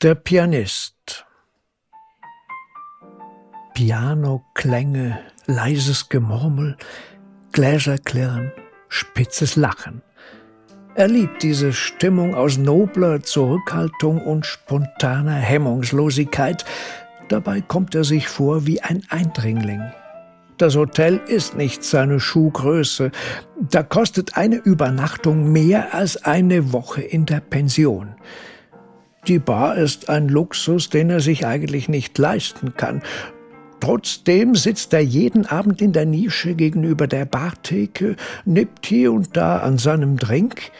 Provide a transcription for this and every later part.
Der Pianist. Pianoklänge, leises Gemurmel, Gläserklirren, spitzes Lachen. Er liebt diese Stimmung aus nobler Zurückhaltung und spontaner Hemmungslosigkeit. Dabei kommt er sich vor wie ein Eindringling. Das Hotel ist nicht seine Schuhgröße. Da kostet eine Übernachtung mehr als eine Woche in der Pension. Die Bar ist ein Luxus, den er sich eigentlich nicht leisten kann. Trotzdem sitzt er jeden Abend in der Nische gegenüber der Bartheke, nippt hier und da an seinem Drink,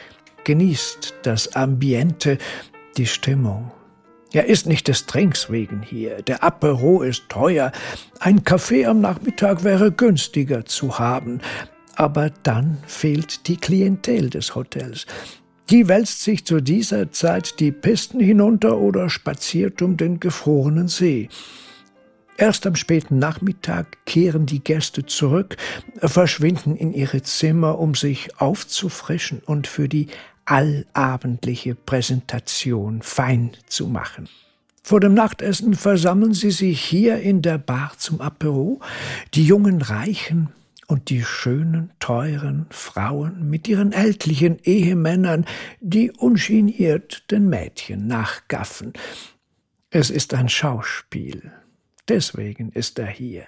genießt das Ambiente, die Stimmung. Er ist nicht des Trinks wegen hier. Der Apero ist teuer. Ein Kaffee am Nachmittag wäre günstiger zu haben. Aber dann fehlt die Klientel des Hotels. Die wälzt sich zu dieser Zeit die Pisten hinunter oder spaziert um den gefrorenen See. Erst am späten Nachmittag kehren die Gäste zurück, verschwinden in ihre Zimmer, um sich aufzufrischen und für die allabendliche Präsentation fein zu machen. Vor dem Nachtessen versammeln sie sich hier in der Bar zum Apero, die jungen Reichen und die schönen, teuren Frauen mit ihren ältlichen Ehemännern, die ungeniert den Mädchen nachgaffen. Es ist ein Schauspiel. Deswegen ist er hier.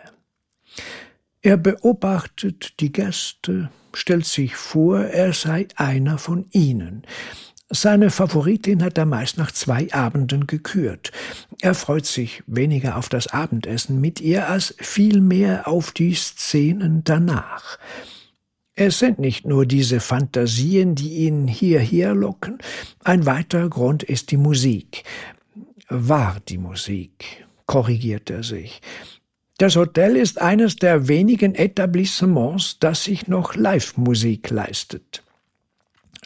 Er beobachtet die Gäste, stellt sich vor, er sei einer von ihnen. Seine Favoritin hat er meist nach zwei Abenden gekürt. Er freut sich weniger auf das Abendessen mit ihr als vielmehr auf die Szenen danach. Es sind nicht nur diese Fantasien, die ihn hierher locken. Ein weiterer Grund ist die Musik. War die Musik, korrigiert er sich. Das Hotel ist eines der wenigen Etablissements, das sich noch Live-Musik leistet.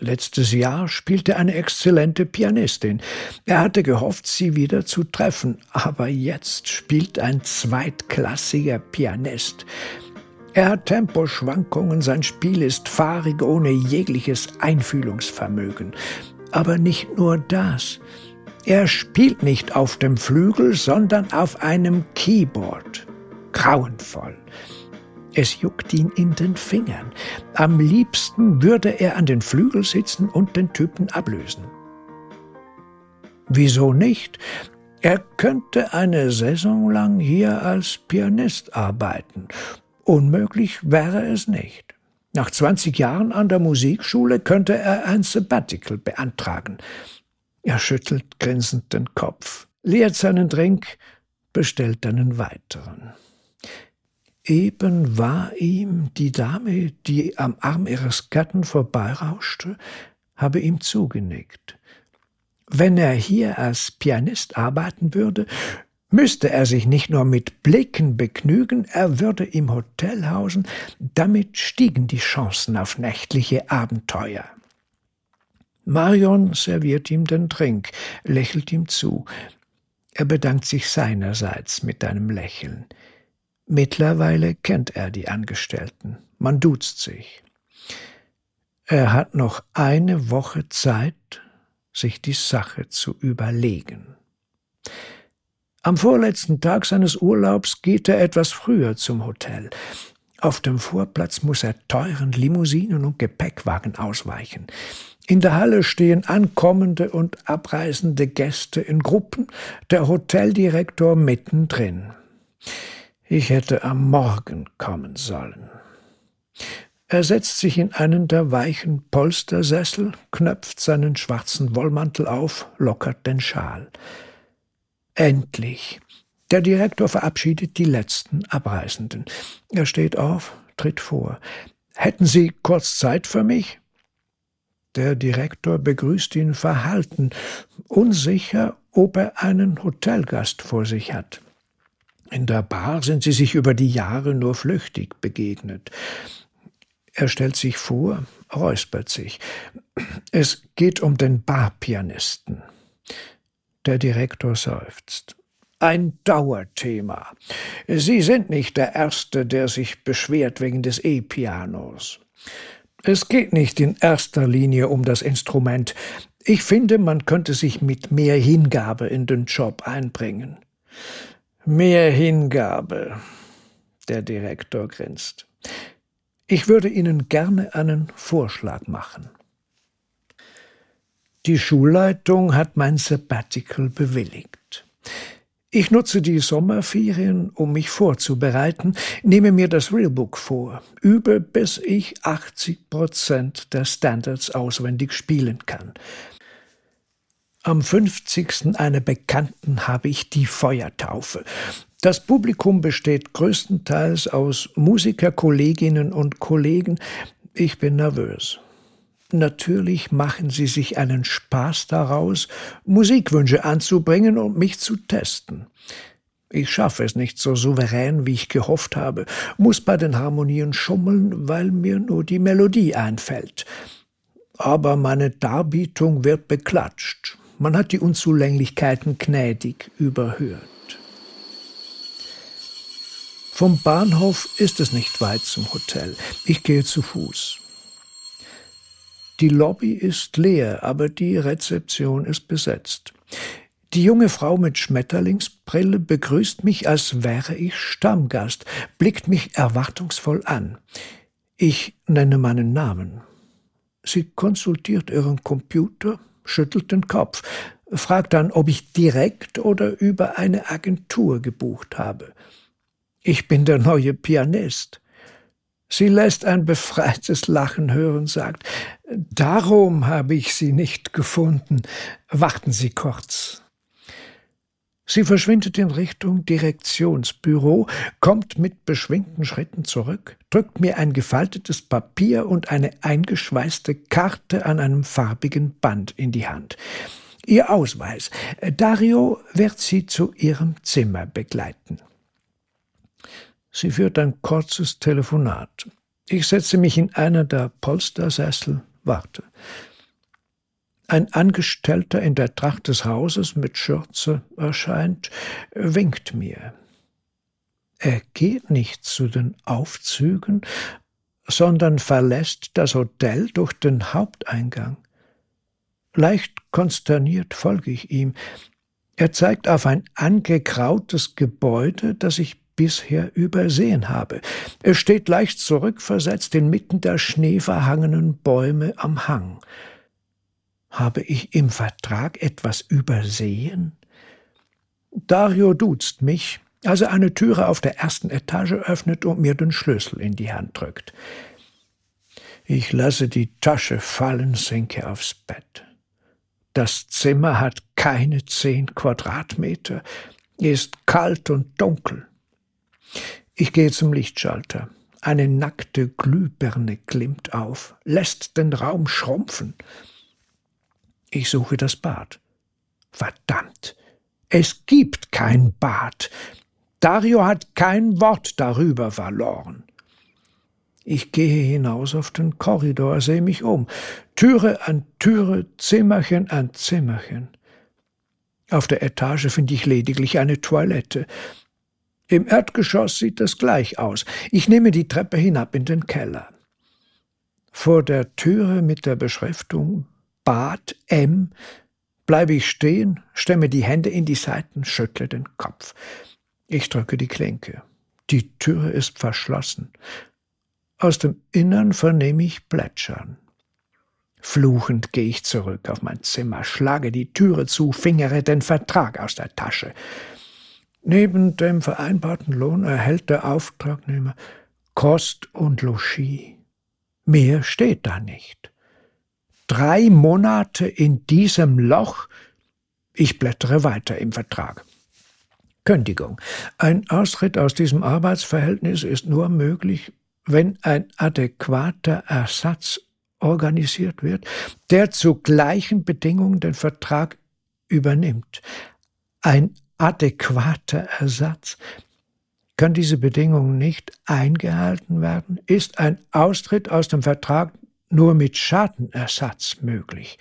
Letztes Jahr spielte eine exzellente Pianistin. Er hatte gehofft, sie wieder zu treffen, aber jetzt spielt ein zweitklassiger Pianist. Er hat Temposchwankungen, sein Spiel ist fahrig ohne jegliches Einfühlungsvermögen. Aber nicht nur das. Er spielt nicht auf dem Flügel, sondern auf einem Keyboard. Grauenvoll. Es juckt ihn in den Fingern. Am liebsten würde er an den Flügel sitzen und den Typen ablösen. Wieso nicht? Er könnte eine Saison lang hier als Pianist arbeiten. Unmöglich wäre es nicht. Nach 20 Jahren an der Musikschule könnte er ein Sabbatical beantragen. Er schüttelt grinsend den Kopf, leert seinen Drink, bestellt einen weiteren. Eben war ihm die Dame, die am Arm ihres Gatten vorbeirauschte, habe ihm zugenickt. Wenn er hier als Pianist arbeiten würde, müsste er sich nicht nur mit Blicken begnügen, er würde im Hotel hausen, damit stiegen die Chancen auf nächtliche Abenteuer. Marion serviert ihm den Trink, lächelt ihm zu. Er bedankt sich seinerseits mit einem Lächeln. Mittlerweile kennt er die Angestellten. Man duzt sich. Er hat noch eine Woche Zeit, sich die Sache zu überlegen. Am vorletzten Tag seines Urlaubs geht er etwas früher zum Hotel. Auf dem Vorplatz muss er teuren Limousinen und Gepäckwagen ausweichen. In der Halle stehen ankommende und abreisende Gäste in Gruppen, der Hoteldirektor mittendrin. Ich hätte am Morgen kommen sollen. Er setzt sich in einen der weichen Polstersessel, knöpft seinen schwarzen Wollmantel auf, lockert den Schal. Endlich. Der Direktor verabschiedet die letzten Abreisenden. Er steht auf, tritt vor. Hätten Sie kurz Zeit für mich? Der Direktor begrüßt ihn verhalten, unsicher, ob er einen Hotelgast vor sich hat. In der Bar sind sie sich über die Jahre nur flüchtig begegnet. Er stellt sich vor, räuspert sich. Es geht um den Barpianisten. Der Direktor seufzt. Ein Dauerthema. Sie sind nicht der Erste, der sich beschwert wegen des E-Pianos. Es geht nicht in erster Linie um das Instrument. Ich finde, man könnte sich mit mehr Hingabe in den Job einbringen. Mehr Hingabe. Der Direktor grinst. Ich würde Ihnen gerne einen Vorschlag machen. Die Schulleitung hat mein Sabbatical bewilligt. Ich nutze die Sommerferien, um mich vorzubereiten, nehme mir das Realbook vor, übe, bis ich 80 Prozent der Standards auswendig spielen kann. Am 50. einer Bekannten habe ich die Feuertaufe. Das Publikum besteht größtenteils aus Musikerkolleginnen und Kollegen. Ich bin nervös. Natürlich machen sie sich einen Spaß daraus, Musikwünsche anzubringen und mich zu testen. Ich schaffe es nicht so souverän, wie ich gehofft habe, muss bei den Harmonien schummeln, weil mir nur die Melodie einfällt. Aber meine Darbietung wird beklatscht. Man hat die Unzulänglichkeiten gnädig überhört. Vom Bahnhof ist es nicht weit zum Hotel. Ich gehe zu Fuß. Die Lobby ist leer, aber die Rezeption ist besetzt. Die junge Frau mit Schmetterlingsbrille begrüßt mich, als wäre ich Stammgast, blickt mich erwartungsvoll an. Ich nenne meinen Namen. Sie konsultiert ihren Computer, schüttelt den Kopf, fragt dann, ob ich direkt oder über eine Agentur gebucht habe. Ich bin der neue Pianist. Sie lässt ein befreites Lachen hören, sagt, Darum habe ich Sie nicht gefunden. Warten Sie kurz. Sie verschwindet in Richtung Direktionsbüro, kommt mit beschwingten Schritten zurück, drückt mir ein gefaltetes Papier und eine eingeschweißte Karte an einem farbigen Band in die Hand. Ihr Ausweis. Dario wird Sie zu Ihrem Zimmer begleiten. Sie führt ein kurzes Telefonat. Ich setze mich in einer der Polstersessel, warte. Ein Angestellter in der Tracht des Hauses mit Schürze erscheint, winkt mir. Er geht nicht zu den Aufzügen, sondern verlässt das Hotel durch den Haupteingang. Leicht konsterniert folge ich ihm. Er zeigt auf ein angekrautes Gebäude, das ich bisher übersehen habe. Es steht leicht zurückversetzt inmitten der schneeverhangenen Bäume am Hang. Habe ich im Vertrag etwas übersehen? Dario duzt mich, als er eine Türe auf der ersten Etage öffnet und mir den Schlüssel in die Hand drückt. Ich lasse die Tasche fallen, sinke aufs Bett. Das Zimmer hat keine zehn Quadratmeter, ist kalt und dunkel. Ich gehe zum Lichtschalter. Eine nackte Glühbirne glimmt auf, lässt den Raum schrumpfen. Ich suche das Bad. Verdammt, es gibt kein Bad. Dario hat kein Wort darüber verloren. Ich gehe hinaus auf den Korridor, sehe mich um. Türe an Türe, Zimmerchen an Zimmerchen. Auf der Etage finde ich lediglich eine Toilette. Im Erdgeschoss sieht es gleich aus. Ich nehme die Treppe hinab in den Keller. Vor der Türe mit der Beschriftung Bad M bleibe ich stehen, stemme die Hände in die Seiten, schüttle den Kopf. Ich drücke die Klinke. Die Türe ist verschlossen. Aus dem Innern vernehme ich Plätschern. Fluchend gehe ich zurück auf mein Zimmer, schlage die Türe zu, fingere den Vertrag aus der Tasche. Neben dem vereinbarten Lohn erhält der Auftragnehmer Kost und Logis. Mehr steht da nicht. Drei Monate in diesem Loch. Ich blättere weiter im Vertrag. Kündigung. Ein Austritt aus diesem Arbeitsverhältnis ist nur möglich, wenn ein adäquater Ersatz organisiert wird, der zu gleichen Bedingungen den Vertrag übernimmt. Ein adäquater Ersatz. Kann diese Bedingung nicht eingehalten werden, ist ein Austritt aus dem Vertrag nur mit Schadenersatz möglich.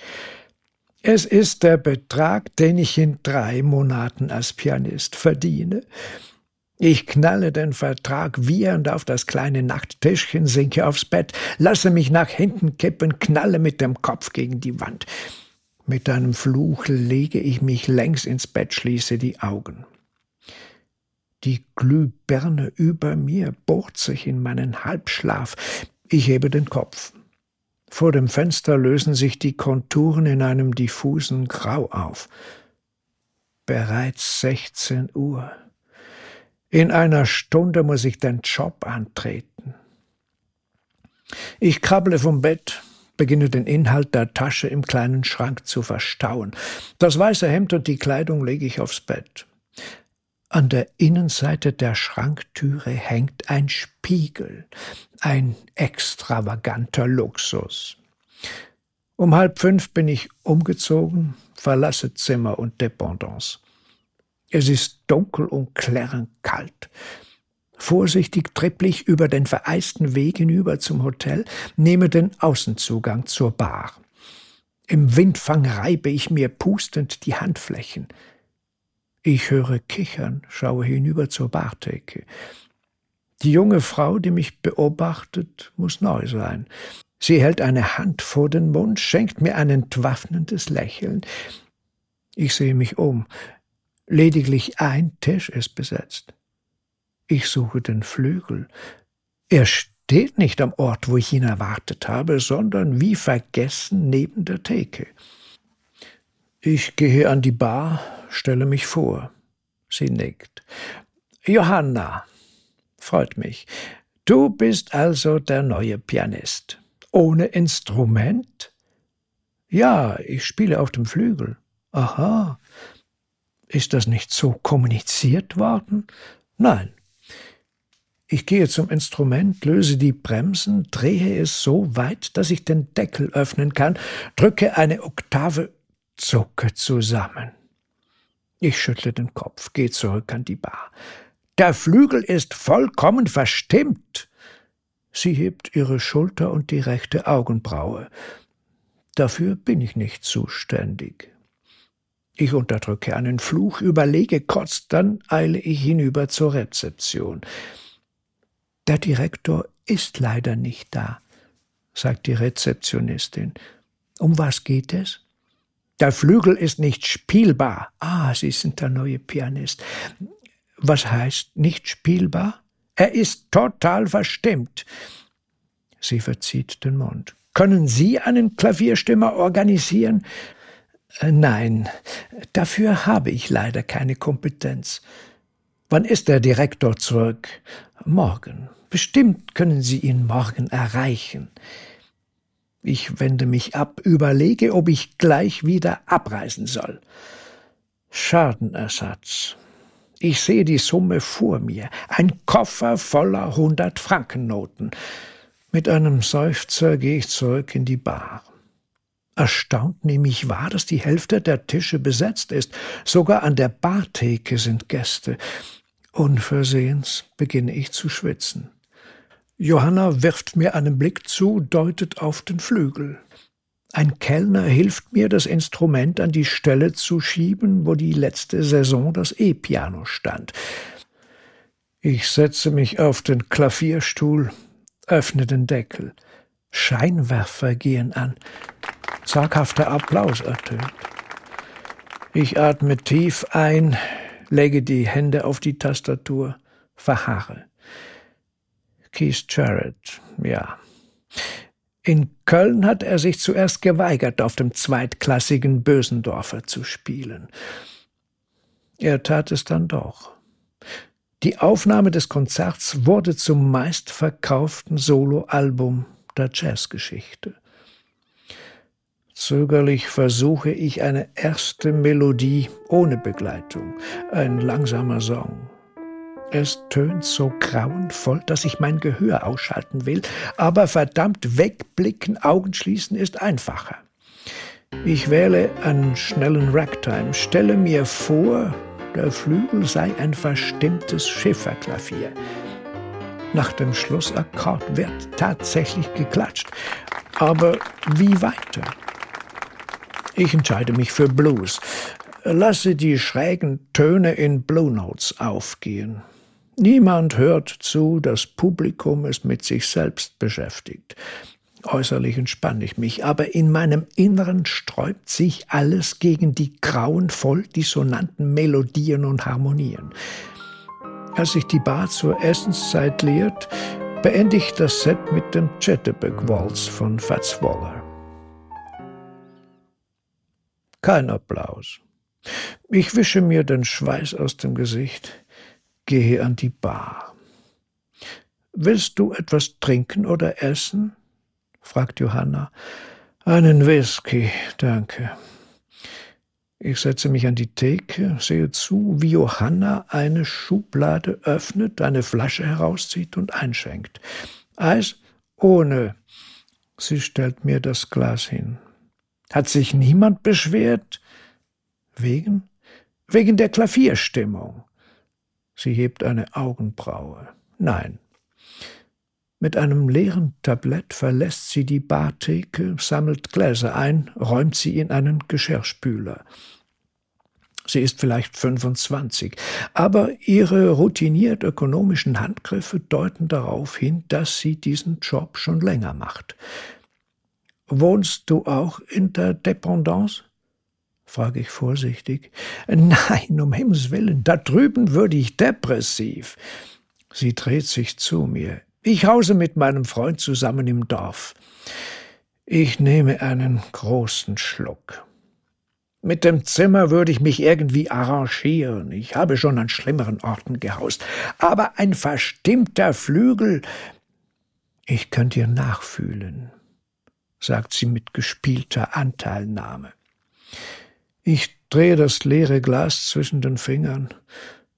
Es ist der Betrag, den ich in drei Monaten als Pianist verdiene. Ich knalle den Vertrag wiehernd auf das kleine Nachttischchen, sinke aufs Bett, lasse mich nach hinten kippen, knalle mit dem Kopf gegen die Wand. Mit einem Fluch lege ich mich längs ins Bett, schließe die Augen. Die Glühbirne über mir bohrt sich in meinen Halbschlaf. Ich hebe den Kopf. Vor dem Fenster lösen sich die Konturen in einem diffusen Grau auf. Bereits 16 Uhr. In einer Stunde muss ich den Job antreten. Ich krabble vom Bett, beginne den Inhalt der Tasche im kleinen Schrank zu verstauen. Das weiße Hemd und die Kleidung lege ich aufs Bett. An der Innenseite der Schranktüre hängt ein Spiegel, ein extravaganter Luxus. Um halb fünf bin ich umgezogen, verlasse Zimmer und Dependance. Es ist dunkel und klärend kalt. Vorsichtig trippel ich über den vereisten Weg hinüber zum Hotel, nehme den Außenzugang zur Bar. Im Windfang reibe ich mir pustend die Handflächen. Ich höre Kichern, schaue hinüber zur Bartheke. Die junge Frau, die mich beobachtet, muss neu sein. Sie hält eine Hand vor den Mund, schenkt mir ein entwaffnendes Lächeln. Ich sehe mich um. Lediglich ein Tisch ist besetzt. Ich suche den Flügel. Er steht nicht am Ort, wo ich ihn erwartet habe, sondern wie vergessen neben der Theke. Ich gehe an die Bar, stelle mich vor. Sie nickt. Johanna, freut mich. Du bist also der neue Pianist. Ohne Instrument? Ja, ich spiele auf dem Flügel. Aha. Ist das nicht so kommuniziert worden? Nein. Ich gehe zum Instrument, löse die Bremsen, drehe es so weit, dass ich den Deckel öffnen kann, drücke eine Oktave zucke zusammen. Ich schüttle den Kopf, gehe zurück an die Bar. Der Flügel ist vollkommen verstimmt. Sie hebt ihre Schulter und die rechte Augenbraue. Dafür bin ich nicht zuständig. Ich unterdrücke einen Fluch, überlege kurz, dann eile ich hinüber zur Rezeption. Der Direktor ist leider nicht da, sagt die Rezeptionistin. Um was geht es? Der Flügel ist nicht spielbar. Ah, Sie sind der neue Pianist. Was heißt nicht spielbar? Er ist total verstimmt. Sie verzieht den Mund. Können Sie einen Klavierstimmer organisieren? Äh, nein, dafür habe ich leider keine Kompetenz. Wann ist der Direktor zurück? Morgen. Bestimmt können Sie ihn morgen erreichen. Ich wende mich ab, überlege, ob ich gleich wieder abreisen soll. Schadenersatz. Ich sehe die Summe vor mir, ein Koffer voller hundert Frankennoten. Mit einem Seufzer gehe ich zurück in die Bar. Erstaunt nehme ich wahr, dass die Hälfte der Tische besetzt ist. Sogar an der Bartheke sind Gäste. Unversehens beginne ich zu schwitzen. Johanna wirft mir einen Blick zu, deutet auf den Flügel. Ein Kellner hilft mir, das Instrument an die Stelle zu schieben, wo die letzte Saison das E-Piano stand. Ich setze mich auf den Klavierstuhl, öffne den Deckel. Scheinwerfer gehen an. Zaghafter Applaus ertönt. Ich atme tief ein, lege die Hände auf die Tastatur, verharre. Keith Jarrett, ja. In Köln hat er sich zuerst geweigert, auf dem zweitklassigen Bösendorfer zu spielen. Er tat es dann doch. Die Aufnahme des Konzerts wurde zum meistverkauften Soloalbum der Jazzgeschichte. Zögerlich versuche ich eine erste Melodie ohne Begleitung, ein langsamer Song. Es tönt so grauenvoll, dass ich mein Gehör ausschalten will, aber verdammt wegblicken, Augen schließen ist einfacher. Ich wähle einen schnellen Ragtime, stelle mir vor, der Flügel sei ein verstimmtes Schifferklavier. Nach dem Schlussakkord wird tatsächlich geklatscht. Aber wie weiter? Ich entscheide mich für Blues. Lasse die schrägen Töne in Blue Notes aufgehen. Niemand hört zu, das Publikum ist mit sich selbst beschäftigt. Äußerlich entspanne ich mich, aber in meinem Inneren sträubt sich alles gegen die grauenvoll dissonanten Melodien und Harmonien. Als sich die Bar zur Essenszeit leert, beende ich das Set mit dem Chatterback Waltz von Fats Waller. Kein Applaus. Ich wische mir den Schweiß aus dem Gesicht, gehe an die Bar. Willst du etwas trinken oder essen? fragt Johanna. Einen Whisky, danke. Ich setze mich an die Theke, sehe zu, wie Johanna eine Schublade öffnet, eine Flasche herauszieht und einschenkt. Eis ohne. Sie stellt mir das Glas hin. Hat sich niemand beschwert? Wegen? Wegen der Klavierstimmung. Sie hebt eine Augenbraue. Nein, mit einem leeren Tablett verlässt sie die Bartheke, sammelt Gläser ein, räumt sie in einen Geschirrspüler. Sie ist vielleicht 25, aber ihre routiniert ökonomischen Handgriffe deuten darauf hin, dass sie diesen Job schon länger macht. Wohnst du auch in der Dependance? Frage ich vorsichtig. Nein, um Himmels willen, da drüben würde ich depressiv. Sie dreht sich zu mir. Ich hause mit meinem Freund zusammen im Dorf. Ich nehme einen großen Schluck. Mit dem Zimmer würde ich mich irgendwie arrangieren. Ich habe schon an schlimmeren Orten gehaust. Aber ein verstimmter Flügel. Ich könnte ihr nachfühlen, sagt sie mit gespielter Anteilnahme. Ich drehe das leere Glas zwischen den Fingern,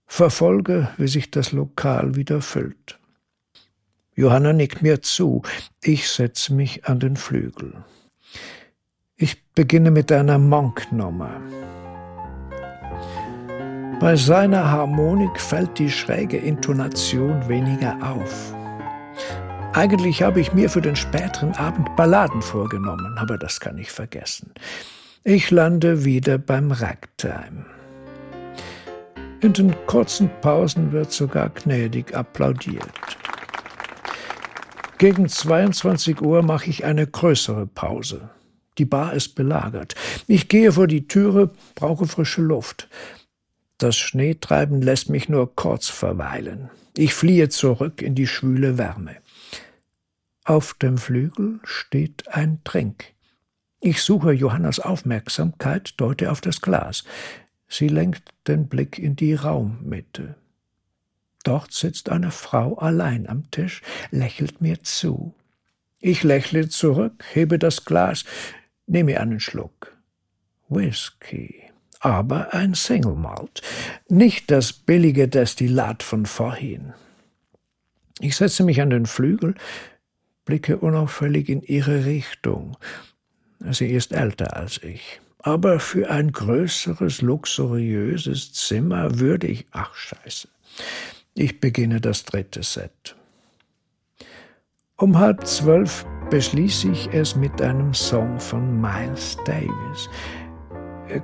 verfolge, wie sich das Lokal wieder füllt. Johanna nickt mir zu. Ich setze mich an den Flügel. Ich beginne mit einer Monk-Nummer. Bei seiner Harmonik fällt die schräge Intonation weniger auf. Eigentlich habe ich mir für den späteren Abend Balladen vorgenommen, aber das kann ich vergessen. Ich lande wieder beim Ragtime. In den kurzen Pausen wird sogar gnädig applaudiert. Gegen 22 Uhr mache ich eine größere Pause. Die Bar ist belagert. Ich gehe vor die Türe, brauche frische Luft. Das Schneetreiben lässt mich nur kurz verweilen. Ich fliehe zurück in die schwüle Wärme. Auf dem Flügel steht ein Trink. Ich suche Johannas Aufmerksamkeit, deute auf das Glas. Sie lenkt den Blick in die Raummitte. Dort sitzt eine Frau allein am Tisch, lächelt mir zu. Ich lächle zurück, hebe das Glas, nehme einen Schluck. Whisky, aber ein Single Malt, nicht das billige Destillat von vorhin. Ich setze mich an den Flügel, blicke unauffällig in ihre Richtung. Sie ist älter als ich. Aber für ein größeres, luxuriöses Zimmer würde ich, ach scheiße, ich beginne das dritte Set. Um halb zwölf beschließe ich es mit einem Song von Miles Davis.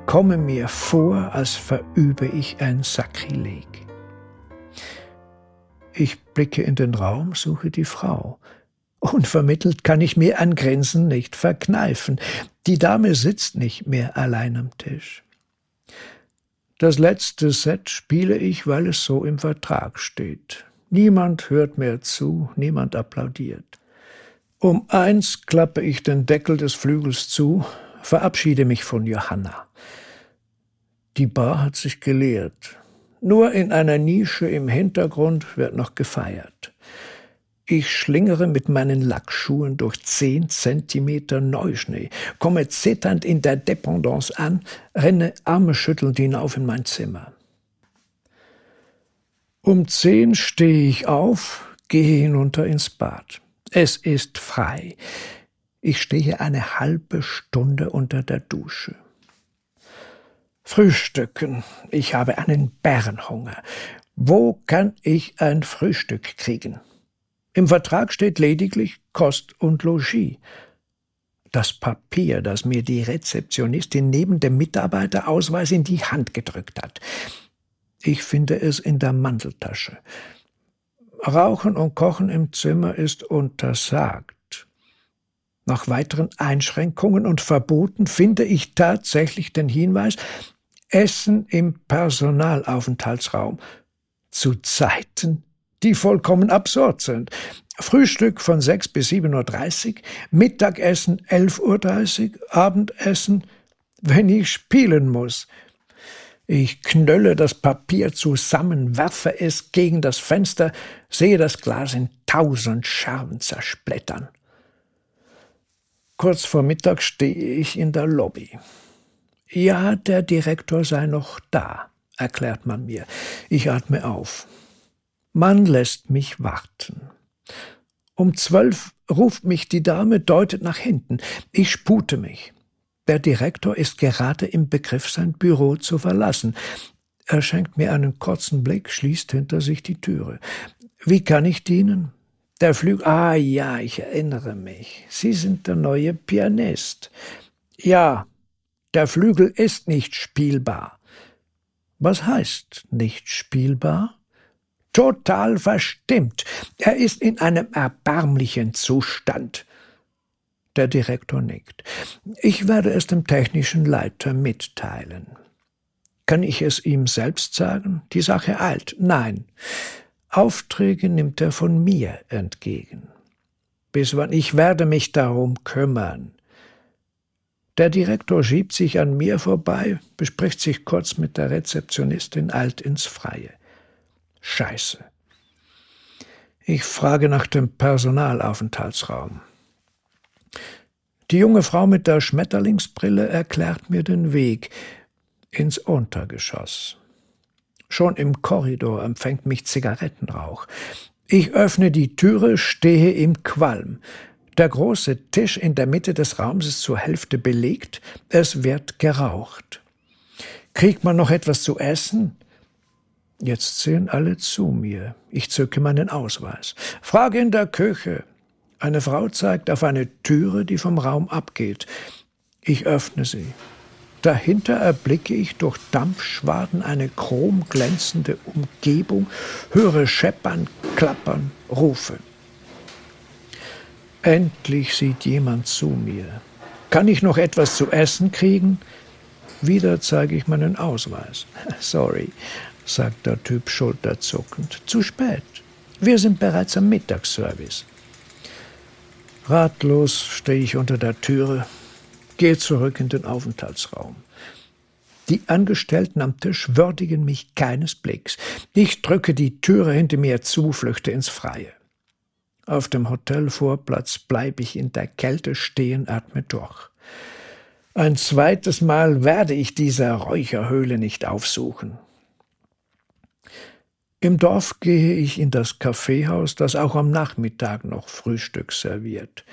Komme mir vor, als verübe ich ein Sakrileg. Ich blicke in den Raum, suche die Frau. Unvermittelt kann ich mir ein Grinsen nicht verkneifen. Die Dame sitzt nicht mehr allein am Tisch. Das letzte Set spiele ich, weil es so im Vertrag steht. Niemand hört mehr zu, niemand applaudiert. Um eins klappe ich den Deckel des Flügels zu, verabschiede mich von Johanna. Die Bar hat sich geleert. Nur in einer Nische im Hintergrund wird noch gefeiert. Ich schlingere mit meinen Lackschuhen durch zehn Zentimeter Neuschnee, komme zitternd in der Dependance an, renne Arme schüttelnd hinauf in mein Zimmer. Um zehn stehe ich auf, gehe hinunter ins Bad. Es ist frei. Ich stehe eine halbe Stunde unter der Dusche. Frühstücken. Ich habe einen Bärenhunger. Wo kann ich ein Frühstück kriegen? Im Vertrag steht lediglich Kost und Logis. Das Papier, das mir die Rezeptionistin neben dem Mitarbeiterausweis in die Hand gedrückt hat. Ich finde es in der Manteltasche. Rauchen und Kochen im Zimmer ist untersagt. Nach weiteren Einschränkungen und Verboten finde ich tatsächlich den Hinweis Essen im Personalaufenthaltsraum zu Zeiten, die vollkommen absurd sind. Frühstück von 6 bis 7.30 Uhr, Mittagessen 11.30 Uhr, Abendessen, wenn ich spielen muss. Ich knölle das Papier zusammen, werfe es gegen das Fenster, sehe das Glas in tausend Scherben zersplittern. Kurz vor Mittag stehe ich in der Lobby. Ja, der Direktor sei noch da, erklärt man mir. Ich atme auf. Man lässt mich warten. Um zwölf ruft mich die Dame, deutet nach hinten. Ich spute mich. Der Direktor ist gerade im Begriff, sein Büro zu verlassen. Er schenkt mir einen kurzen Blick, schließt hinter sich die Türe. Wie kann ich dienen? Der Flügel. Ah ja, ich erinnere mich. Sie sind der neue Pianist. Ja, der Flügel ist nicht spielbar. Was heißt nicht spielbar? Total verstimmt. Er ist in einem erbärmlichen Zustand. Der Direktor nickt. Ich werde es dem technischen Leiter mitteilen. Kann ich es ihm selbst sagen? Die Sache eilt. Nein. Aufträge nimmt er von mir entgegen. Bis wann ich werde mich darum kümmern. Der Direktor schiebt sich an mir vorbei, bespricht sich kurz mit der Rezeptionistin, eilt ins Freie. Scheiße. Ich frage nach dem Personalaufenthaltsraum. Die junge Frau mit der Schmetterlingsbrille erklärt mir den Weg ins Untergeschoss. Schon im Korridor empfängt mich Zigarettenrauch. Ich öffne die Türe, stehe im Qualm. Der große Tisch in der Mitte des Raums ist zur Hälfte belegt, es wird geraucht. Kriegt man noch etwas zu essen? Jetzt sehen alle zu mir. Ich zücke meinen Ausweis. Frage in der Küche. Eine Frau zeigt auf eine Türe, die vom Raum abgeht. Ich öffne sie. Dahinter erblicke ich durch Dampfschwaden eine chromglänzende Umgebung, höre Scheppern, Klappern, Rufe. Endlich sieht jemand zu mir. Kann ich noch etwas zu essen kriegen? Wieder zeige ich meinen Ausweis. Sorry, sagt der Typ schulterzuckend. Zu spät. Wir sind bereits am Mittagsservice. Ratlos stehe ich unter der Türe, gehe zurück in den Aufenthaltsraum. Die Angestellten am Tisch würdigen mich keines Blicks. Ich drücke die Türe hinter mir zu, flüchte ins Freie. Auf dem Hotelvorplatz bleibe ich in der Kälte stehen, atme durch. Ein zweites Mal werde ich diese Räucherhöhle nicht aufsuchen. Im Dorf gehe ich in das Kaffeehaus, das auch am Nachmittag noch Frühstück serviert.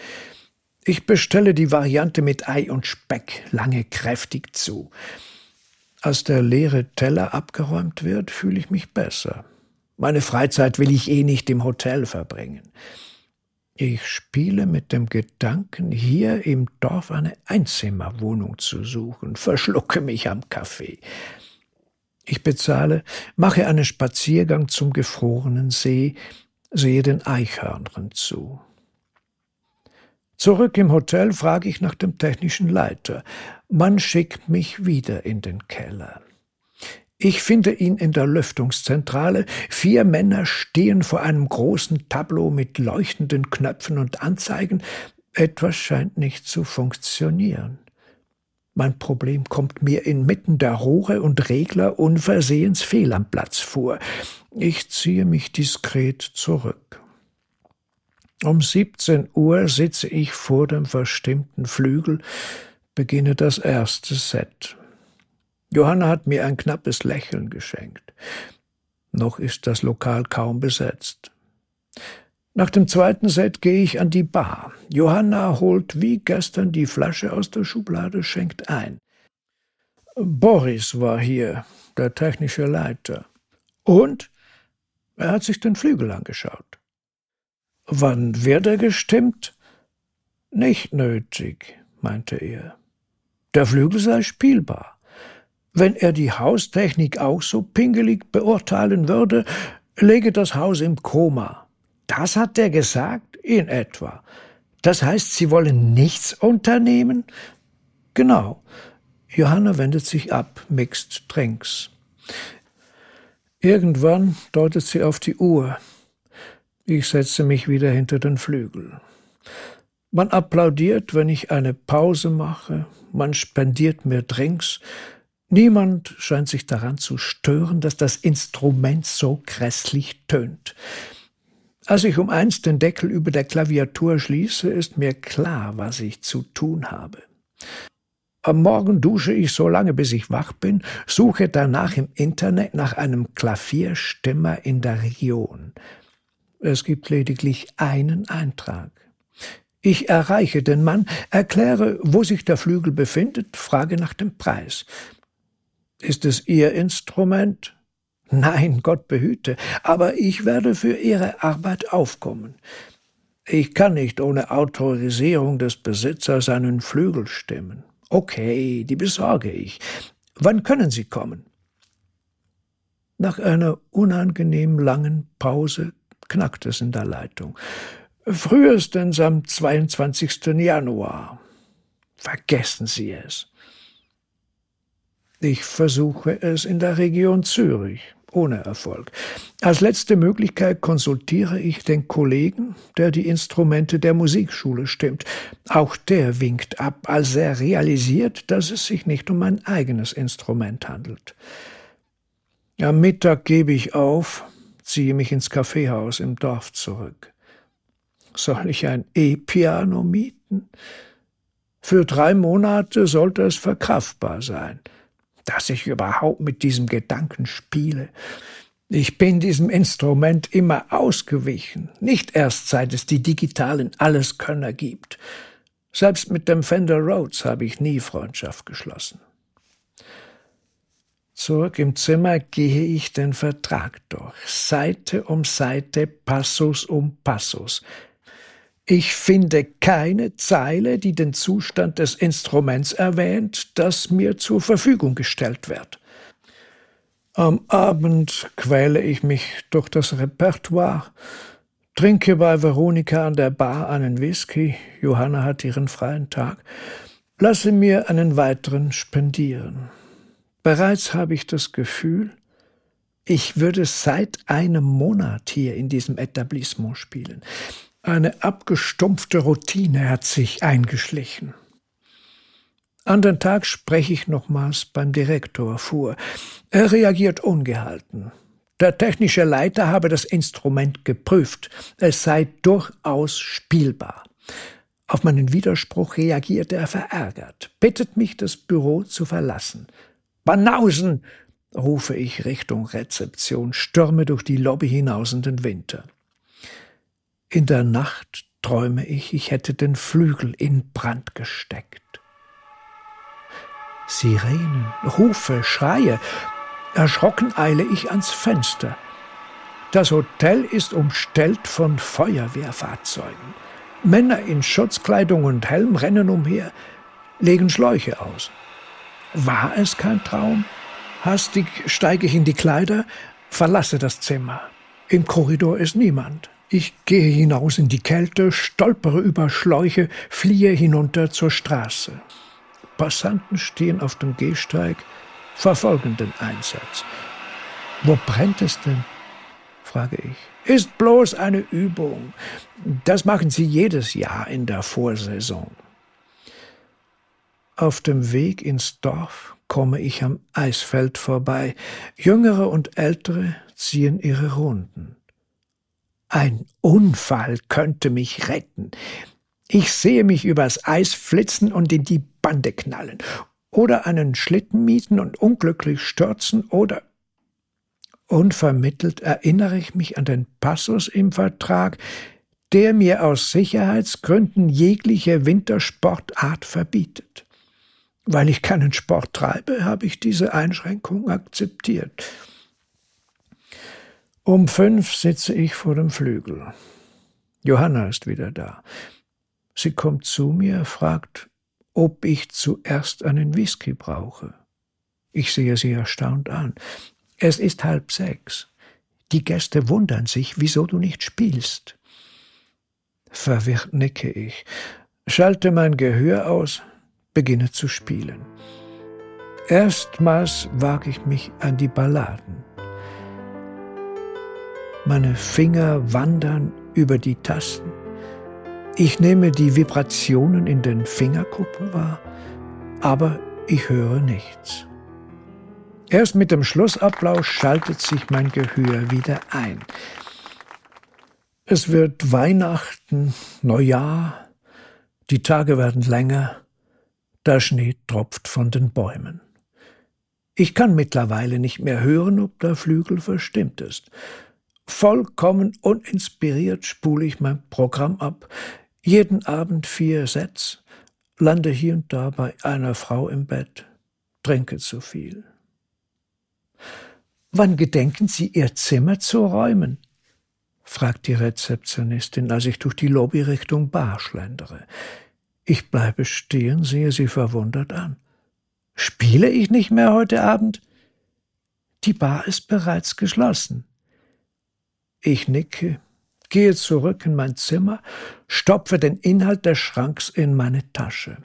Ich bestelle die Variante mit Ei und Speck, lange kräftig zu. Als der leere Teller abgeräumt wird, fühle ich mich besser. Meine Freizeit will ich eh nicht im Hotel verbringen. Ich spiele mit dem Gedanken, hier im Dorf eine Einzimmerwohnung zu suchen, verschlucke mich am Kaffee. Ich bezahle, mache einen Spaziergang zum gefrorenen See, sehe den Eichhörnchen zu. Zurück im Hotel frage ich nach dem technischen Leiter. Man schickt mich wieder in den Keller. Ich finde ihn in der Lüftungszentrale. Vier Männer stehen vor einem großen Tableau mit leuchtenden Knöpfen und Anzeigen. Etwas scheint nicht zu funktionieren. Mein Problem kommt mir inmitten der Rohre und Regler unversehens fehl am Platz vor. Ich ziehe mich diskret zurück. Um 17 Uhr sitze ich vor dem verstimmten Flügel, beginne das erste Set. Johanna hat mir ein knappes Lächeln geschenkt. Noch ist das Lokal kaum besetzt. Nach dem zweiten Set gehe ich an die Bar. Johanna holt wie gestern die Flasche aus der Schublade, schenkt ein. Boris war hier, der technische Leiter. Und er hat sich den Flügel angeschaut. Wann wird er gestimmt? Nicht nötig, meinte er. Der Flügel sei spielbar. Wenn er die Haustechnik auch so pingelig beurteilen würde, lege das Haus im Koma. Das hat der gesagt? In etwa. Das heißt, Sie wollen nichts unternehmen? Genau. Johanna wendet sich ab, mixt Drinks. Irgendwann deutet sie auf die Uhr. Ich setze mich wieder hinter den Flügel. Man applaudiert, wenn ich eine Pause mache, man spendiert mir Drinks, niemand scheint sich daran zu stören, dass das Instrument so grässlich tönt. Als ich um eins den Deckel über der Klaviatur schließe, ist mir klar, was ich zu tun habe. Am Morgen dusche ich so lange, bis ich wach bin, suche danach im Internet nach einem Klavierstimmer in der Region. Es gibt lediglich einen Eintrag. Ich erreiche den Mann, erkläre, wo sich der Flügel befindet, frage nach dem Preis. Ist es Ihr Instrument? Nein, Gott behüte, aber ich werde für Ihre Arbeit aufkommen. Ich kann nicht ohne Autorisierung des Besitzers einen Flügel stimmen. Okay, die besorge ich. Wann können Sie kommen? Nach einer unangenehm langen Pause knackt es in der Leitung. Frühestens am 22. Januar. Vergessen Sie es. Ich versuche es in der Region Zürich, ohne Erfolg. Als letzte Möglichkeit konsultiere ich den Kollegen, der die Instrumente der Musikschule stimmt. Auch der winkt ab, als er realisiert, dass es sich nicht um mein eigenes Instrument handelt. Am Mittag gebe ich auf, ziehe mich ins Kaffeehaus im Dorf zurück. Soll ich ein E-Piano mieten? Für drei Monate sollte es verkraftbar sein. Dass ich überhaupt mit diesem Gedanken spiele. Ich bin diesem Instrument immer ausgewichen, nicht erst seit es die digitalen Alleskönner gibt. Selbst mit dem Fender Rhodes habe ich nie Freundschaft geschlossen. Zurück im Zimmer gehe ich den Vertrag durch, Seite um Seite, Passus um Passus, ich finde keine Zeile, die den Zustand des Instruments erwähnt, das mir zur Verfügung gestellt wird. Am Abend quäle ich mich durch das Repertoire, trinke bei Veronika an der Bar einen Whisky, Johanna hat ihren freien Tag, lasse mir einen weiteren spendieren. Bereits habe ich das Gefühl, ich würde seit einem Monat hier in diesem Etablissement spielen. Eine abgestumpfte Routine hat sich eingeschlichen. An den Tag spreche ich nochmals beim Direktor vor. Er reagiert ungehalten. Der technische Leiter habe das Instrument geprüft. Es sei durchaus spielbar. Auf meinen Widerspruch reagiert er verärgert, bittet mich, das Büro zu verlassen. Banausen! rufe ich Richtung Rezeption, stürme durch die Lobby hinaus in den Winter. In der Nacht träume ich, ich hätte den Flügel in Brand gesteckt. Sirenen, Rufe, Schreie. Erschrocken eile ich ans Fenster. Das Hotel ist umstellt von Feuerwehrfahrzeugen. Männer in Schutzkleidung und Helm rennen umher, legen Schläuche aus. War es kein Traum? Hastig steige ich in die Kleider, verlasse das Zimmer. Im Korridor ist niemand. Ich gehe hinaus in die Kälte, stolpere über Schläuche, fliehe hinunter zur Straße. Passanten stehen auf dem Gehsteig, verfolgen den Einsatz. Wo brennt es denn? frage ich. Ist bloß eine Übung. Das machen sie jedes Jahr in der Vorsaison. Auf dem Weg ins Dorf komme ich am Eisfeld vorbei. Jüngere und Ältere ziehen ihre Runden. Ein Unfall könnte mich retten. Ich sehe mich übers Eis flitzen und in die Bande knallen. Oder einen Schlitten mieten und unglücklich stürzen oder Unvermittelt erinnere ich mich an den Passus im Vertrag, der mir aus Sicherheitsgründen jegliche Wintersportart verbietet. Weil ich keinen Sport treibe, habe ich diese Einschränkung akzeptiert. Um fünf sitze ich vor dem Flügel. Johanna ist wieder da. Sie kommt zu mir, fragt, ob ich zuerst einen Whisky brauche. Ich sehe sie erstaunt an. Es ist halb sechs. Die Gäste wundern sich, wieso du nicht spielst. Verwirrt nicke ich, schalte mein Gehör aus, beginne zu spielen. Erstmals wage ich mich an die Balladen. Meine Finger wandern über die Tasten. Ich nehme die Vibrationen in den Fingerkuppen wahr, aber ich höre nichts. Erst mit dem Schlussapplaus schaltet sich mein Gehör wieder ein. Es wird Weihnachten, Neujahr, die Tage werden länger, der Schnee tropft von den Bäumen. Ich kann mittlerweile nicht mehr hören, ob der Flügel verstimmt ist. Vollkommen uninspiriert spule ich mein Programm ab, jeden Abend vier Sets, lande hier und da bei einer Frau im Bett, trinke zu viel. Wann gedenken Sie, Ihr Zimmer zu räumen? fragt die Rezeptionistin, als ich durch die Lobby Richtung Bar schlendere. Ich bleibe stehen, sehe sie verwundert an. Spiele ich nicht mehr heute Abend? Die Bar ist bereits geschlossen. Ich nicke, gehe zurück in mein Zimmer, stopfe den Inhalt des Schranks in meine Tasche.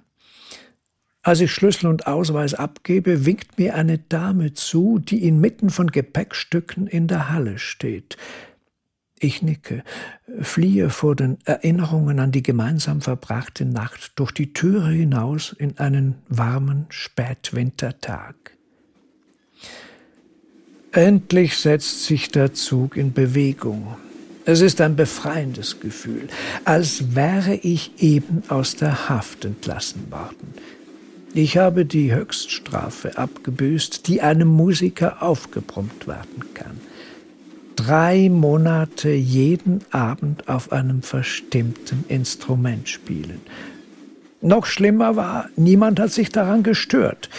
Als ich Schlüssel und Ausweis abgebe, winkt mir eine Dame zu, die inmitten von Gepäckstücken in der Halle steht. Ich nicke, fliehe vor den Erinnerungen an die gemeinsam verbrachte Nacht durch die Türe hinaus in einen warmen Spätwintertag. Endlich setzt sich der Zug in Bewegung. Es ist ein befreiendes Gefühl, als wäre ich eben aus der Haft entlassen worden. Ich habe die Höchststrafe abgebüßt, die einem Musiker aufgebrummt werden kann. Drei Monate jeden Abend auf einem verstimmten Instrument spielen. Noch schlimmer war, niemand hat sich daran gestört.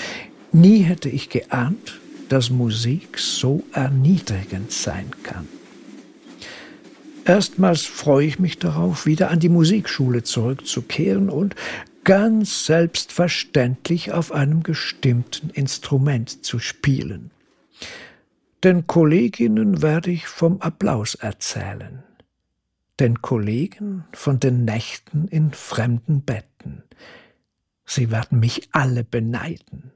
Nie hätte ich geahnt, dass Musik so erniedrigend sein kann. Erstmals freue ich mich darauf, wieder an die Musikschule zurückzukehren und ganz selbstverständlich auf einem gestimmten Instrument zu spielen. Den Kolleginnen werde ich vom Applaus erzählen, den Kollegen von den Nächten in fremden Betten. Sie werden mich alle beneiden.